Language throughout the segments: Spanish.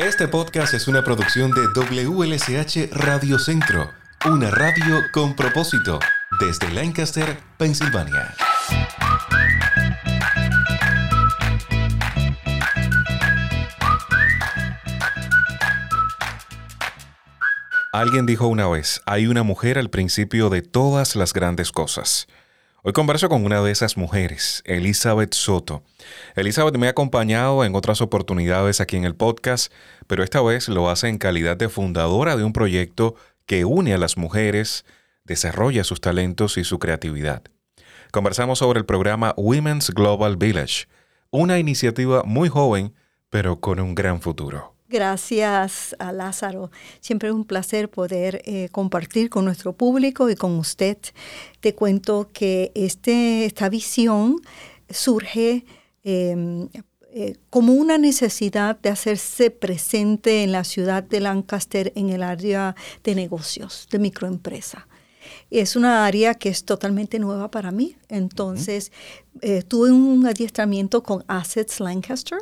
Este podcast es una producción de WLSH Radio Centro, una radio con propósito, desde Lancaster, Pensilvania. Alguien dijo una vez, hay una mujer al principio de todas las grandes cosas. Hoy converso con una de esas mujeres, Elizabeth Soto. Elizabeth me ha acompañado en otras oportunidades aquí en el podcast, pero esta vez lo hace en calidad de fundadora de un proyecto que une a las mujeres, desarrolla sus talentos y su creatividad. Conversamos sobre el programa Women's Global Village, una iniciativa muy joven, pero con un gran futuro. Gracias a Lázaro. Siempre es un placer poder eh, compartir con nuestro público y con usted. Te cuento que este, esta visión surge em, eh, como una necesidad de hacerse presente en la ciudad de Lancaster en el área de negocios, de microempresa. Es una área que es totalmente nueva para mí. Entonces, eh, tuve un adiestramiento con Assets Lancaster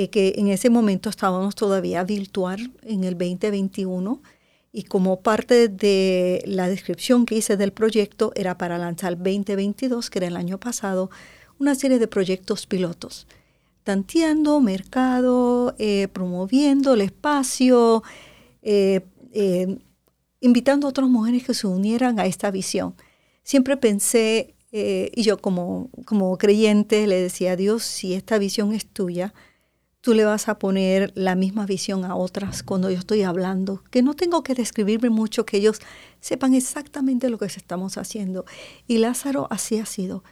eh, que en ese momento estábamos todavía virtual en el 2021 y como parte de la descripción que hice del proyecto era para lanzar 2022, que era el año pasado, una serie de proyectos pilotos, tanteando mercado, eh, promoviendo el espacio, eh, invitando a otras mujeres que se unieran a esta visión. Siempre pensé, y yo como, como creyente le decía a Dios, si esta visión es tuya, tú le vas a poner la misma visión a otras cuando yo estoy hablando, que no tengo que describirme mucho, que ellos sepan exactamente lo que estamos haciendo. Y Lázaro así ha sido.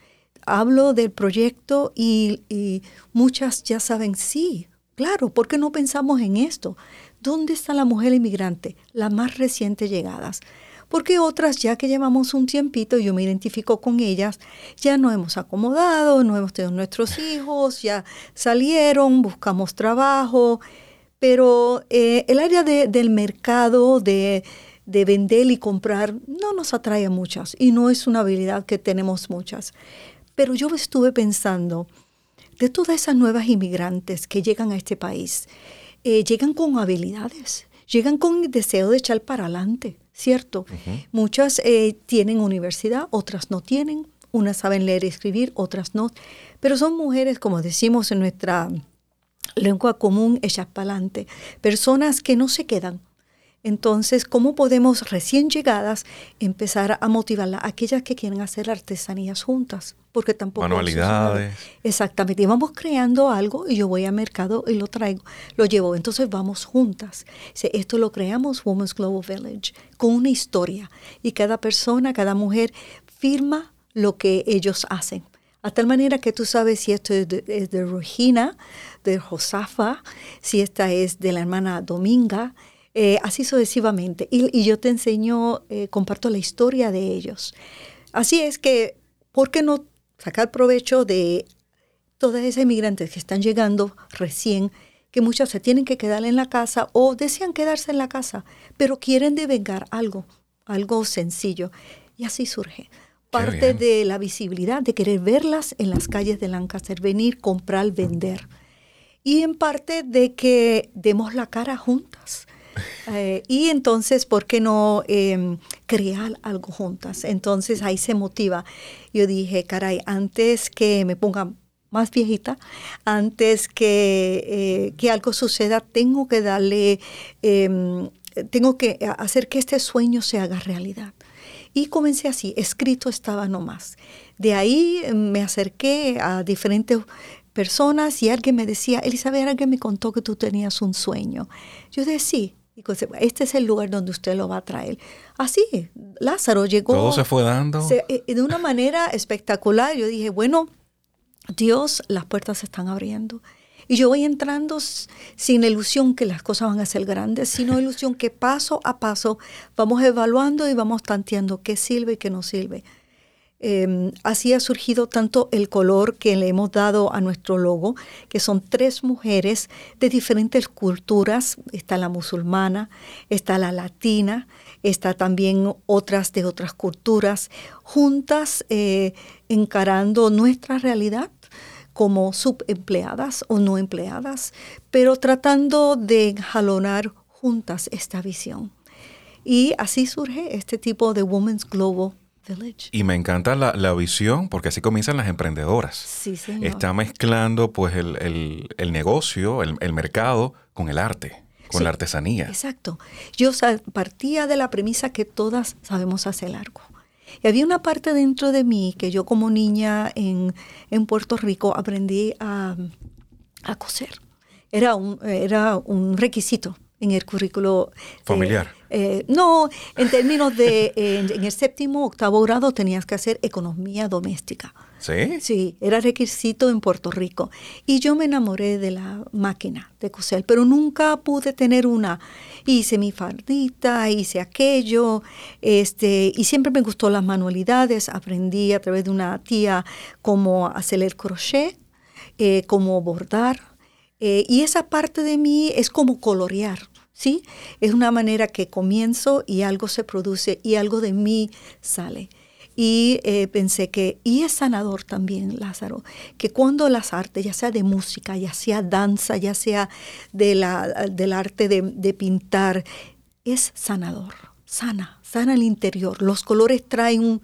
Hablo del proyecto y, y muchas ya saben, sí, claro, ¿por qué no pensamos en esto? ¿Dónde está la mujer inmigrante? Las más recientes llegadas porque otras ya que llevamos un tiempito, yo me identifico con ellas, ya nos hemos acomodado, no hemos tenido nuestros hijos, ya salieron, buscamos trabajo, pero eh, el área del mercado, de, de vender y comprar, no nos atrae a muchas y no es una habilidad que tenemos muchas. Pero yo estuve pensando, de todas esas nuevas inmigrantes que llegan a este país, eh, llegan con habilidades, llegan con el deseo de echar para adelante. ¿Cierto? Muchas eh, tienen universidad, otras no tienen, unas saben leer y escribir, otras no, pero son mujeres, como decimos en nuestra lengua común, hechas para adelante, personas que no se quedan, entonces, ¿cómo podemos recién llegadas empezar a motivarlas? Aquellas que quieren hacer artesanías juntas, porque tampoco... Manualidades. Exactamente, y vamos creando algo y yo voy al mercado y lo traigo, lo llevo. Entonces vamos juntas. Esto lo creamos Women's Global Village con una historia y cada persona, cada mujer firma lo que ellos hacen. A tal manera que tú sabes si esto es de, Regina, de Josafa, si esta es de la hermana Dominga, eh, así sucesivamente. Y, yo te enseño, eh, comparto la historia de ellos. Así es que, ¿por qué no sacar provecho de todas esas inmigrantes que están llegando recién, que muchas se tienen que quedar en la casa o desean quedarse en la casa, pero quieren devengar algo, algo sencillo? Y así surge parte de la visibilidad, de querer verlas en las calles de Lancaster, venir, comprar, vender. Y en parte de que demos la cara juntas. Eh, y entonces, ¿por qué no em, crear algo juntas? Entonces ahí se motiva. Yo dije, caray, antes que me ponga más viejita, antes que, eh, que algo suceda, tengo que darle, em, tengo que hacer que este sueño se haga realidad. Y comencé así, escrito estaba nomás. De ahí em, me acerqué a diferentes personas y alguien me decía, Elizabeth, alguien me contó que tú tenías un sueño. Yo decía, sí, este es el lugar donde usted lo va a traer. Así, Lázaro llegó. Todo se fue dando. Eh, de una manera espectacular. Yo dije, bueno, Dios, las puertas se están abriendo. Y yo voy entrando sin ilusión que las cosas van a ser grandes, sino ilusión que paso a paso vamos evaluando y vamos tanteando qué sirve y qué no sirve. Em, así ha surgido tanto el color que le hemos dado a nuestro logo, que son tres mujeres de diferentes culturas. Está la musulmana, está la latina, está también otras de otras culturas, juntas eh, encarando nuestra realidad como subempleadas o no empleadas, pero tratando de jalonar juntas esta visión. Y así surge este tipo de Women's Global Village. Y me encanta la, visión porque así comienzan las emprendedoras. Sí, señor. Está mezclando pues el, negocio, el, mercado con el arte, con la artesanía. Exacto. Yo partía de la premisa que todas sabemos hacer algo. Y había una parte dentro de mí que yo como niña en, Puerto Rico aprendí a, coser. Era un, era un requisito en el currículo. Familiar. Eh, no, en términos de, en, el séptimo, octavo grado tenías que hacer economía doméstica. ¿Sí? Sí, era requisito en Puerto Rico. Y yo me enamoré de la máquina de coser, pero nunca pude tener una. Hice mi fardita, hice aquello, este, y siempre me gustó las manualidades. Aprendí a través de una tía cómo hacer el crochet, eh, cómo bordar eh, y esa parte de mí es como colorear, ¿sí? Es una manera que comienzo y algo se produce y algo de mí sale. Y eh, pensé que, y es sanador también, Lázaro, que cuando las artes, ya sea de música, ya sea danza, ya sea de la, del arte de, de pintar, es sanador, sana, sana el interior. Los colores traen un,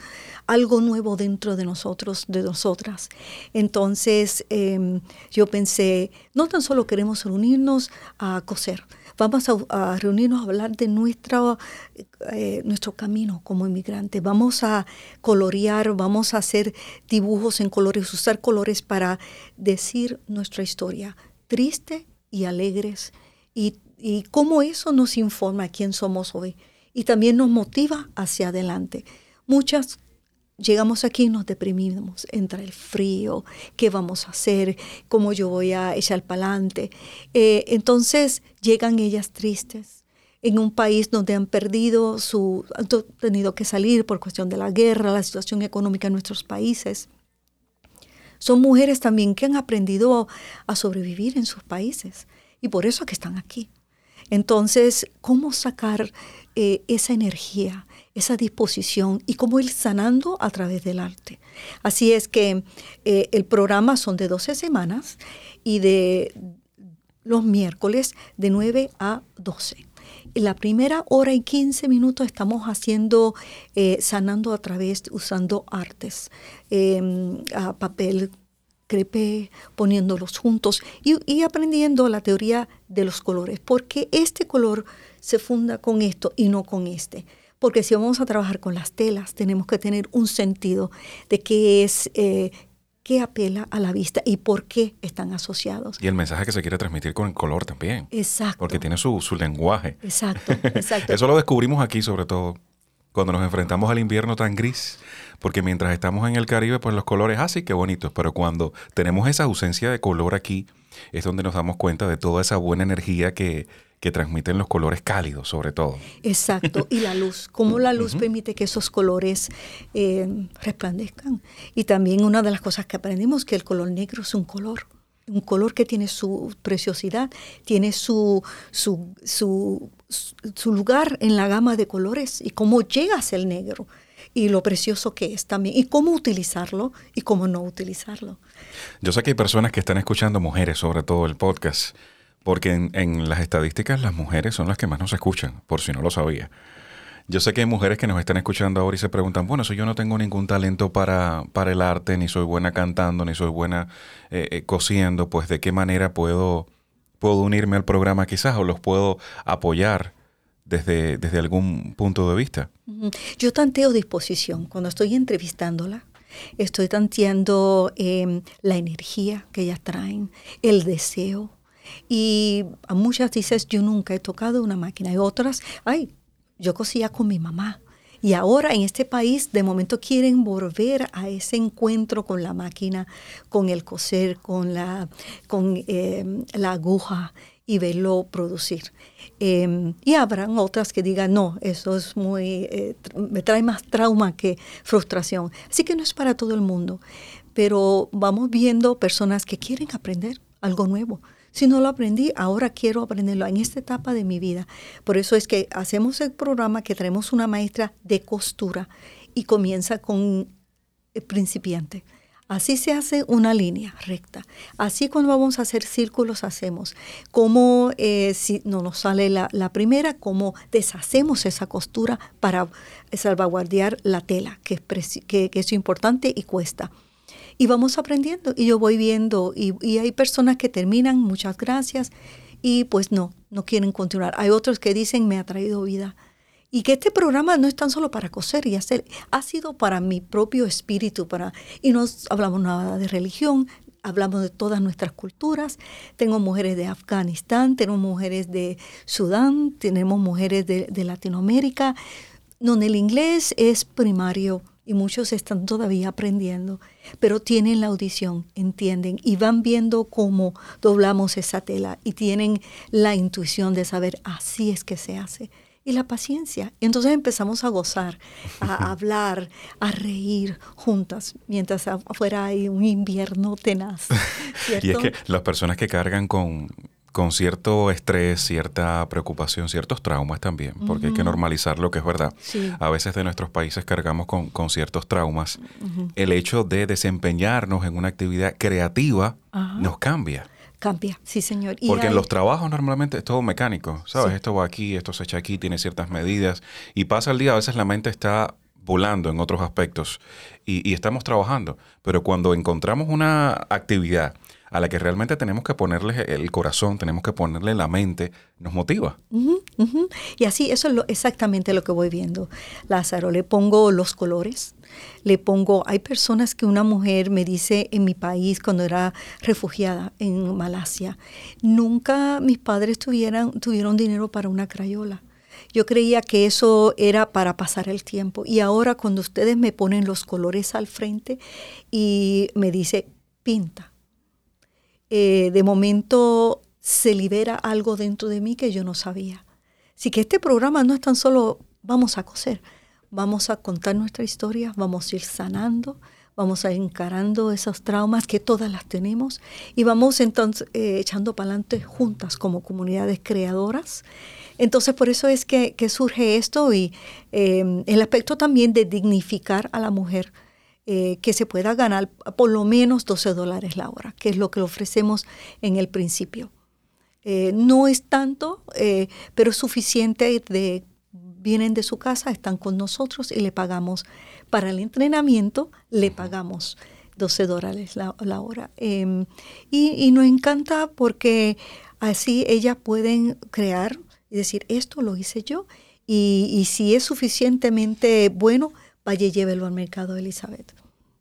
algo nuevo dentro de nosotros, de nosotras. Entonces em, yo pensé, no tan solo queremos reunirnos a coser, vamos a, reunirnos a hablar de nuestra, eh, nuestro camino como inmigrantes, vamos a colorear, vamos a hacer dibujos en colores, usar colores para decir nuestra historia, triste y alegres, y, y cómo eso nos informa quién somos hoy y también nos motiva hacia adelante. Muchas llegamos aquí y nos deprimimos, entra el frío, ¿qué vamos a hacer? ¿Cómo yo voy a echar para adelante? Eh, entonces llegan ellas tristes en un país donde han perdido su, han tenido que salir por cuestión de la guerra, la situación económica en nuestros países. Son mujeres también que han aprendido a sobrevivir en sus países y por eso que están aquí. Entonces, ¿cómo sacar eh, esa energía, esa disposición y cómo ir sanando a través del arte. Así es que eh, el programa son de 12 semanas y de los miércoles de 9 a 12. En la primera hora y 15 minutos estamos haciendo, eh, sanando a través, usando artes, a papel crepé, poniéndolos juntos y, y aprendiendo la teoría de los colores, porque este color se funda con esto y no con este porque si vamos a trabajar con las telas, tenemos que tener un sentido de qué es, eh, qué apela a la vista y por qué están asociados. Y el mensaje que se quiere transmitir con el color también. Exacto. Porque tiene su, lenguaje. Exacto, exacto. Eso lo descubrimos aquí sobre todo cuando nos enfrentamos al invierno tan gris, porque mientras estamos en el Caribe, pues los colores así ah, que bonitos, pero cuando tenemos esa ausencia de color aquí, es donde nos damos cuenta de toda esa buena energía que, que transmiten los colores cálidos, sobre todo. Exacto, y la luz, cómo la luz permite que esos colores eh, resplandezcan. Y también una de las cosas que aprendimos, que el color negro es un color, un color que tiene su preciosidad, tiene su, su, su, lugar en la gama de colores y cómo llega a ser negro y lo precioso que es también, y cómo utilizarlo y cómo no utilizarlo. Yo sé que hay personas que están escuchando, mujeres sobre todo el podcast, porque en, las estadísticas las mujeres son las que más nos escuchan, por si no lo sabía. Yo sé que hay mujeres que nos están escuchando ahora y se preguntan, bueno, si yo no tengo ningún talento para, para el arte, ni soy buena cantando, ni soy buena eh, eh, cosiendo, pues de qué manera puedo, puedo unirme al programa quizás o los puedo apoyar desde, desde algún punto de vista. Yo tanteo disposición cuando estoy entrevistándola. Estoy tanteando em, la energía que ellas traen, el deseo, y a muchas dices, yo nunca he tocado una máquina. Y otras, ay, yo cosía con mi mamá. Y ahora en este país de momento quieren volver a ese encuentro con la máquina, con el coser, con la, con, em, la aguja y verlo producir. Em, y habrán otras que digan, no, eso es muy, eh, me trae más trauma que frustración. Así que no es para todo el mundo, pero vamos viendo personas que quieren aprender algo nuevo. Si no lo aprendí, ahora quiero aprenderlo en esta etapa de mi vida. Por eso es que hacemos el programa que traemos una maestra de costura y comienza con el principiante Así se hace una línea recta. Así cuando vamos a hacer círculos hacemos. Como eh, si no nos sale la, primera, cómo deshacemos esa costura para salvaguardar la tela, que es, que, es importante y cuesta. Y vamos aprendiendo y yo voy viendo y hay personas que terminan, muchas gracias, y pues no, no quieren continuar. Hay otros que dicen, me ha traído vida y que este programa no es tan solo para coser y hacer, ha sido para mi propio espíritu, para, y no hablamos nada de religión, hablamos de todas nuestras culturas. Tengo mujeres de Afganistán, tenemos mujeres de Sudán, tenemos mujeres de, Latinoamérica, donde el inglés es primario y muchos están todavía aprendiendo, pero tienen la audición, entienden y van viendo cómo doblamos esa tela y tienen la intuición de saber así es que se hace y la paciencia. Entonces empezamos a gozar, a hablar, a reír juntas, mientras afuera hay un invierno tenaz. y es que las personas que cargan con, con cierto estrés, cierta preocupación, ciertos traumas también, porque hay que normalizar lo que es verdad. A veces de nuestros países cargamos con, con ciertos traumas. El hecho de desempeñarnos en una actividad creativa nos cambia. Cambia, sí, señor. Porque en los trabajos normalmente es todo mecánico, ¿sabes? Esto va aquí, esto se echa aquí, tiene ciertas medidas y pasa el día, a veces la mente está volando en otros aspectos y, y estamos trabajando, pero cuando encontramos una actividad a la que realmente tenemos que ponerle el corazón, tenemos que ponerle la mente, nos motiva. Y así, eso es exactamente lo que voy viendo. Lázaro, le pongo los colores, le pongo, hay personas que una mujer me dice en mi país cuando era refugiada en Malasia, nunca mis padres tuvieran, tuvieron dinero para una crayola. Yo creía que eso era para pasar el tiempo. Y ahora cuando ustedes me ponen los colores al frente y me dice, pinta, eh, de momento se libera algo dentro de mí que yo no sabía. Así que este programa no es tan solo vamos a coser, vamos a contar nuestra historia, vamos a ir sanando, vamos a ir encarando esos traumas que todas las tenemos y vamos entonces eh, echando para adelante juntas como comunidades creadoras. Entonces por eso es que, surge esto y eh, el aspecto también de dignificar a la mujer eh, que se pueda ganar por lo menos 12 dólares la hora, que es lo que ofrecemos en el principio. Eh, no es tanto, eh, pero es suficiente de vienen de su casa, están con nosotros y le pagamos para el entrenamiento, le pagamos 12 dólares la, hora. Em, y, nos encanta porque así ellas pueden crear y decir, esto lo hice yo, y, y si es suficientemente bueno, vaya y llévelo al mercado Elizabeth.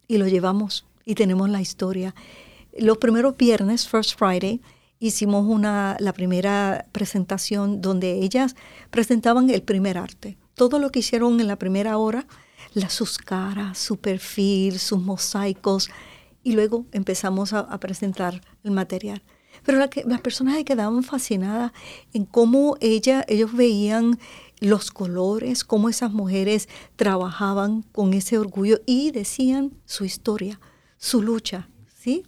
Y lo llevamos y tenemos la historia. Los primeros viernes, First Friday, hicimos una, la primera presentación donde ellas presentaban el primer arte. Todo lo que hicieron en la primera hora, las, sus caras, su perfil, sus mosaicos, y luego empezamos a, presentar el material. Pero las personas quedaban fascinadas en cómo ella, ellos veían los colores, cómo esas mujeres trabajaban con ese orgullo y decían su historia, su lucha, ¿sí?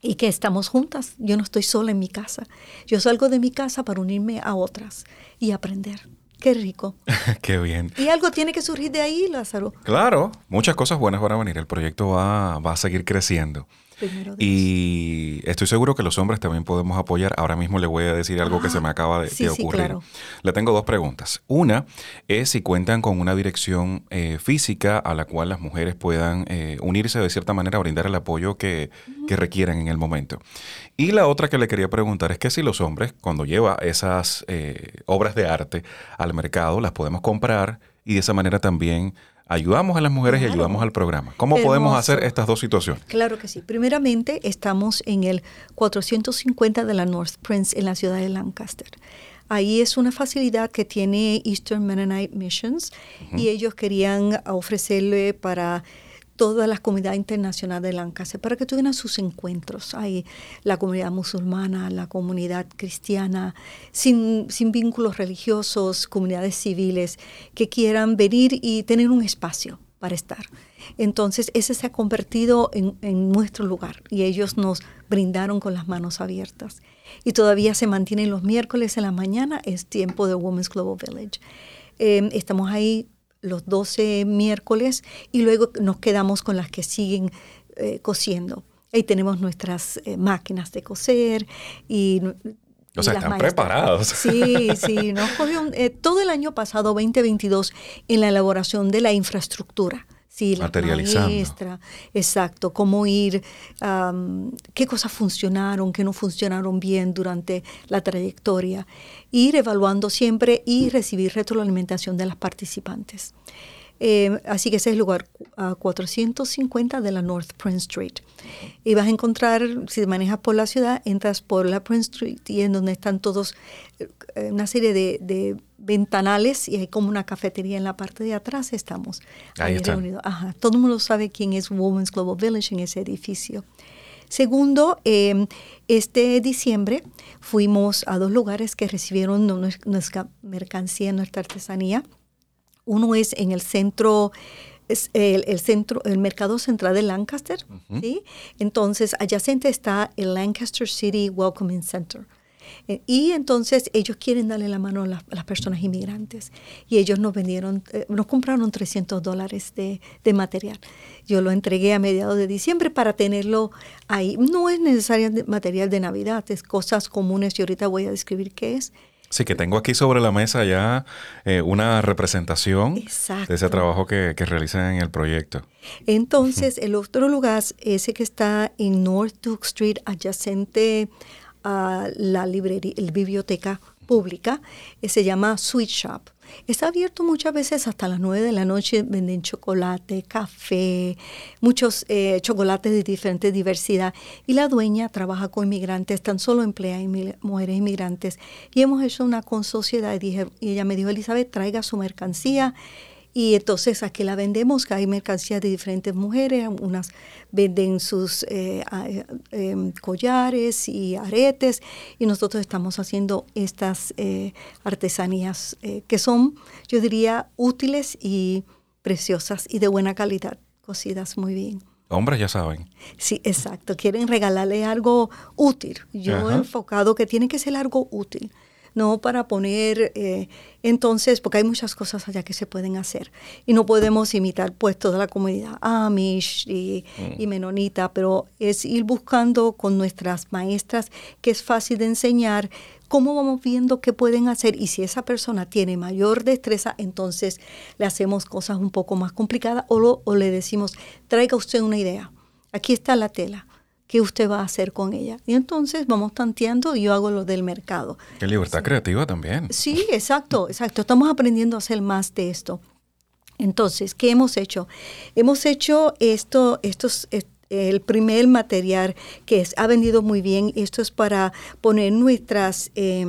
Y que estamos juntas, yo no estoy sola en mi casa, yo salgo de mi casa para unirme a otras y aprender. Qué rico. Qué bien. Y algo tiene que surgir de ahí, Lázaro. Claro, muchas cosas buenas van a venir. El proyecto va, va a seguir creciendo y estoy seguro que los hombres también podemos apoyar. Ahora mismo le voy a decir algo que se me acaba de, ocurrir. Le tengo dos preguntas. Una es si cuentan con una dirección eh, física a la cual las mujeres puedan eh, unirse de cierta manera, brindar el apoyo que, que requieran en el momento. Y la otra que le quería preguntar es que si los hombres, cuando lleva esas eh, obras de arte al mercado, las podemos comprar y de esa manera también ayudamos a las mujeres y ayudamos al programa. ¿Cómo podemos hacer estas dos situaciones? Claro que sí. Primeramente, estamos en el 450 de la North Prince en la ciudad de Lancaster. Ahí es una facilidad que tiene Eastern Mennonite Missions y ellos querían ofrecerle para toda la comunidad internacional de Lancaster para que tuvieran sus encuentros. Hay la comunidad musulmana, la comunidad cristiana, sin, sin vínculos religiosos, comunidades civiles que quieran venir y tener un espacio para estar. Entonces, ese se ha convertido en, en, nuestro lugar y ellos nos brindaron con las manos abiertas. Y todavía se mantienen los miércoles en la mañana, es tiempo de Women's Global Village. Eh, estamos ahí los 12 miércoles y luego nos quedamos con las que siguen eh, cosiendo. Ahí tenemos nuestras eh, máquinas de coser y... O sea, están preparados. Sí, sí. Nos cogió todo el año pasado, 2022, en la elaboración de la infraestructura Sí, la maestra, exacto, cómo ir, qué cosas funcionaron, qué no funcionaron bien durante la trayectoria, ir evaluando siempre y recibir retroalimentación de las participantes. Eh, así que ese es el lugar a 450 de la North Prince Street. Y vas a encontrar, si manejas por la ciudad, entras por la Prince Street y en donde están todos, eh, una serie de ventanales y hay como una cafetería en la parte de atrás, estamos ahí, reunidos. Ajá. Todo el mundo sabe quién es Women's Global Village en ese edificio. Segundo, em, este diciembre fuimos a dos lugares que recibieron nuestra mercancía, nuestra artesanía. Uno es en el centro es el, centro, el mercado central de Lancaster, ¿sí? Entonces, adyacente está el Lancaster City Welcoming Center. Eh, y entonces ellos quieren darle la mano a las, personas inmigrantes. Y ellos nos vendieron, eh, nos compraron 300 dólares de, material. Yo lo entregué a mediados de diciembre para tenerlo ahí. No es necesario material de Navidad, es cosas comunes y ahorita voy a describir qué es. Sí, que tengo aquí sobre la mesa ya eh, una representación de ese trabajo que, que realizan en el proyecto. Entonces, el otro lugar, ese que está en North Duke Street, adyacente a la librería, la biblioteca pública, eh, se llama Sweet Shop. Está abierto muchas veces hasta las 9 de la noche, venden chocolate, café, muchos eh, chocolates de diferente diversidad. Y la dueña trabaja con inmigrantes, tan solo emplea mujeres inmigrantes. Y hemos hecho una con sociedad y, y ella me dijo, Elizabeth, traiga su mercancía y entonces aquí la vendemos, que hay mercancías de diferentes mujeres, unas venden sus eh, em, collares y aretes, y nosotros estamos haciendo estas eh, artesanías eh, que son, yo diría, útiles y preciosas y de buena calidad, cocidas muy bien. Hombres ya saben. Sí, exacto. Quieren regalarle algo útil. Yo he enfocado que tiene que ser algo útil no para poner, eh, entonces, porque hay muchas cosas allá que se pueden hacer. Y no podemos imitar pues toda la comunidad Amish y, mm. y Menonita, pero es ir buscando con nuestras maestras que es fácil de enseñar cómo vamos viendo qué pueden hacer. Y si esa persona tiene mayor destreza, entonces le hacemos cosas un poco más complicadas o, o le decimos, traiga usted una idea, aquí está la tela, qué usted va a hacer con ella. Y entonces vamos tanteando y yo hago lo del mercado. Qué libertad creativa también. Sí, exacto, exacto. Estamos aprendiendo a hacer más de esto. Entonces, ¿qué hemos hecho? Hemos hecho esto, estos, el primer material que es, ha vendido muy bien. Esto es para poner nuestras, eh,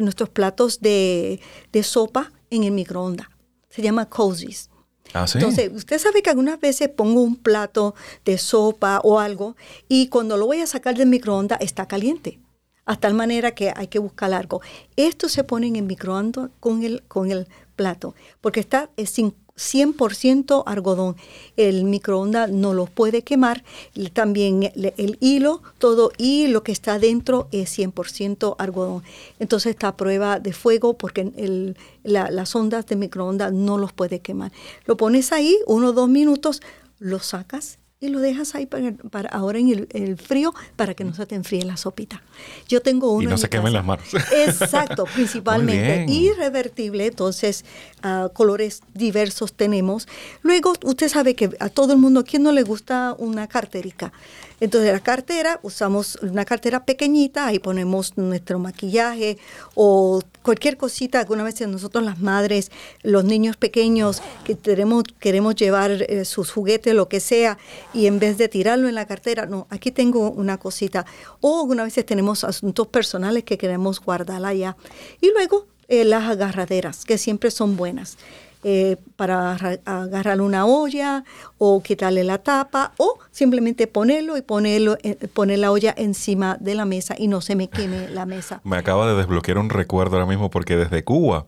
nuestros platos de, de sopa en el microondas. Se llama cozies. Ah, Entonces, usted sabe que algunas veces pongo un plato de sopa o algo y cuando lo voy a sacar del microondas está caliente. Hasta tal manera que hay que buscar algo. Esto se pone en microondas con el, con el plato, porque está sin 100% algodón. El microondas no lo puede quemar. También el, hilo, todo y lo que está dentro es 100% algodón. Entonces está a prueba de fuego porque el, las ondas de microondas no los puede quemar. Lo pones ahí, uno o dos minutos, lo sacas y lo dejas ahí para, para ahora en el, frío para que no se te enfríe la sopita. Yo tengo uno. Y no se quemen las manos. Exacto, principalmente. Irrevertible, entonces uh, colores diversos tenemos. Luego, usted sabe que a todo el mundo, ¿a quién no le gusta una carterica? Entonces la cartera, usamos una cartera pequeñita, ahí ponemos nuestro maquillaje o cualquier cosita, alguna vez nosotros las madres, los niños pequeños que queremos, queremos llevar eh, sus juguetes, lo que sea, y en vez de tirarlo en la cartera, no, aquí tengo una cosita. O algunas veces tenemos asuntos personales que queremos guardar allá. Y luego eh, las agarraderas, que siempre son buenas. Eh, para agarrar una olla o quitarle la tapa o simplemente ponerlo y ponerlo, eh, poner la olla encima de la mesa y no se me queme la mesa. Me acaba de desbloquear un recuerdo ahora mismo porque desde Cuba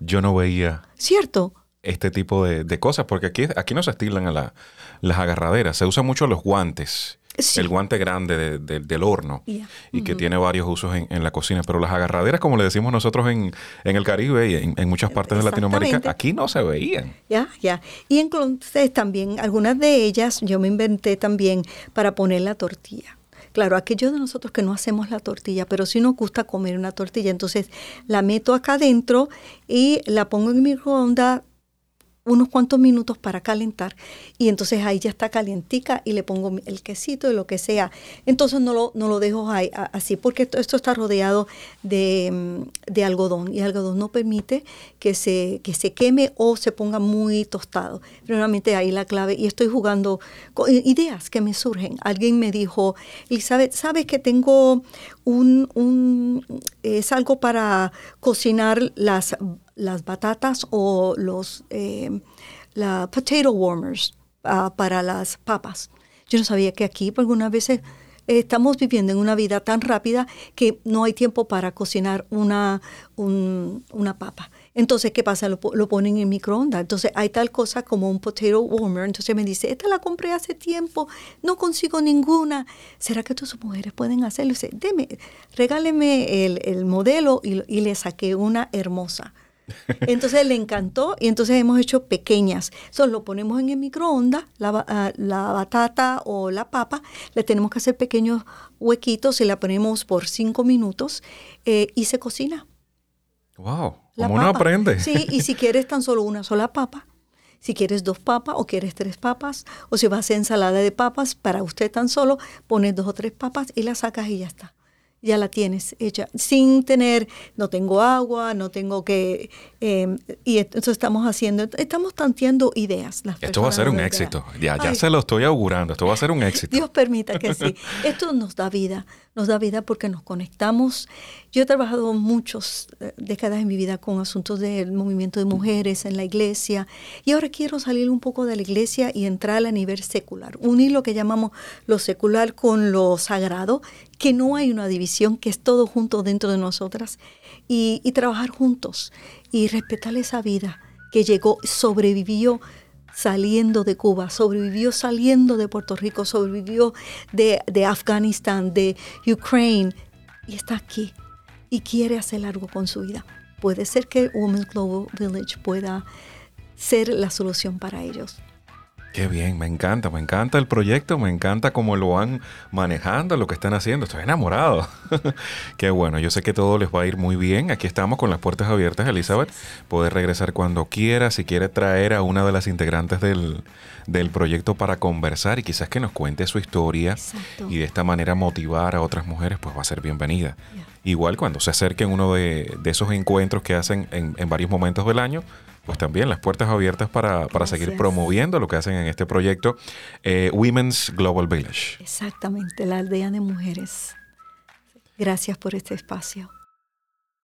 yo no veía. ¿Cierto? Este tipo de, cosas, porque aquí, aquí no se estilan a las agarraderas, se usan mucho los guantes. El guante grande del horno y que tiene varios usos en, la cocina. Pero las agarraderas, como le decimos nosotros en, el Caribe y en, muchas partes de Latinoamérica, aquí no se veían. Ya, ya. Y entonces también, algunas de ellas yo me inventé también para poner la tortilla. Claro, aquellos de nosotros que no hacemos la tortilla, pero sí nos gusta comer una tortilla, entonces la meto acá adentro y la pongo en mi microondas unos cuantos minutos para calentar y entonces ahí ya está calientica y le pongo el quesito y lo que sea. Entonces no lo, no lo dejo ahí, así porque esto, está rodeado de, mm, de, algodón y el algodón no permite que se, que se queme o se ponga muy tostado. Realmente ahí la clave y estoy jugando con ideas que me surgen. Alguien me dijo, Elizabeth, ¿sabes que tengo un, un es algo para cocinar las las batatas o los eh, la potato warmers ah, para las papas. Yo no sabía que aquí, por algunas veces, estamos viviendo en una vida tan rápida que no hay tiempo para cocinar una, una papa. Entonces, ¿qué pasa? Lo, ponen en microondas. Entonces, hay tal cosa como un potato warmer. Entonces me dice, esta la compré hace tiempo, no consigo ninguna. ¿Será que tus mujeres pueden hacerlo? dice, deme, regáleme el, modelo y, y le saqué una hermosa. Entonces le encantó y entonces hemos hecho pequeñas. Solo lo ponemos en el microondas, la, ah, la, batata o la papa, le tenemos que hacer pequeños huequitos y la ponemos por cinco minutos eh, y se cocina. ¡Wow! ¿Cómo uno aprende? Sí, y si quieres tan solo una sola papa, si quieres dos papas o quieres tres papas, o si vas a hacer ensalada de papas, para usted tan solo pones dos o tres papas y la sacas y ya está ya la tienes hecha, sin tener, no tengo agua, no tengo que... Eh, y entonces estamos haciendo, estamos tanteando ideas. esto va a ser un éxito, ya, ya se lo estoy augurando, esto va a ser un éxito. Dios permita que sí. Esto nos da vida, nos da vida porque nos conectamos. Yo he trabajado muchas eh, décadas en mi vida con asuntos del movimiento de mujeres en la iglesia y ahora quiero salir un poco de la iglesia y entrar a nivel secular, unir lo que llamamos lo secular con lo sagrado, que no hay una división, que es todo junto dentro de nosotras y, trabajar juntos y respetar esa vida que llegó, sobrevivió saliendo de Cuba, sobrevivió saliendo de Puerto Rico, sobrevivió de, de Afganistán, de Ucrania y está aquí y quiere hacer algo con su vida. Puede ser que Women's Global Village pueda ser la solución para ellos. Qué bien, me encanta, me encanta el proyecto, me encanta cómo lo van manejando, lo que están haciendo. Estoy enamorado. Qué bueno, yo sé que todo les va a ir muy bien. Aquí estamos con las puertas abiertas, Elizabeth. Puedes regresar cuando quieras, si quiere traer a una de las integrantes del, proyecto para conversar y quizás que nos cuente su historia y de esta manera motivar a otras mujeres, pues va a ser bienvenida. Igual cuando se acerquen uno de, esos encuentros que hacen en, en varios momentos del año, pues también las puertas abiertas para, seguir promoviendo lo que hacen en este proyecto eh, Women's Global Village. Exactamente, la aldea de mujeres. Gracias por este espacio.